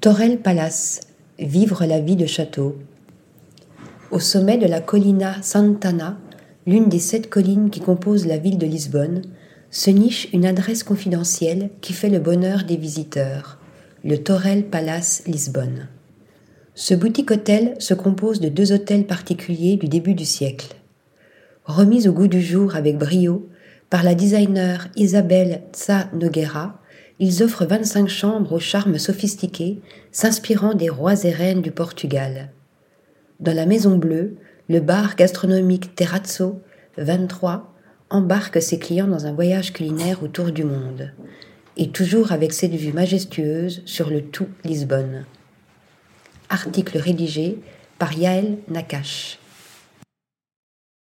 Torel Palace, vivre la vie de château. Au sommet de la Collina Santana, l'une des sept collines qui composent la ville de Lisbonne, se niche une adresse confidentielle qui fait le bonheur des visiteurs, le Torel Palace Lisbonne. Ce boutique-hôtel se compose de deux hôtels particuliers du début du siècle. Remis au goût du jour avec brio par la designer Isabelle Tsa Noguera, ils offrent 25 chambres au charme sophistiqué, s'inspirant des rois et reines du Portugal. Dans la Maison Bleue, le bar gastronomique Terrazzo 23 embarque ses clients dans un voyage culinaire autour du monde, et toujours avec cette vue majestueuse sur le tout Lisbonne. Article rédigé par Yael Nakache.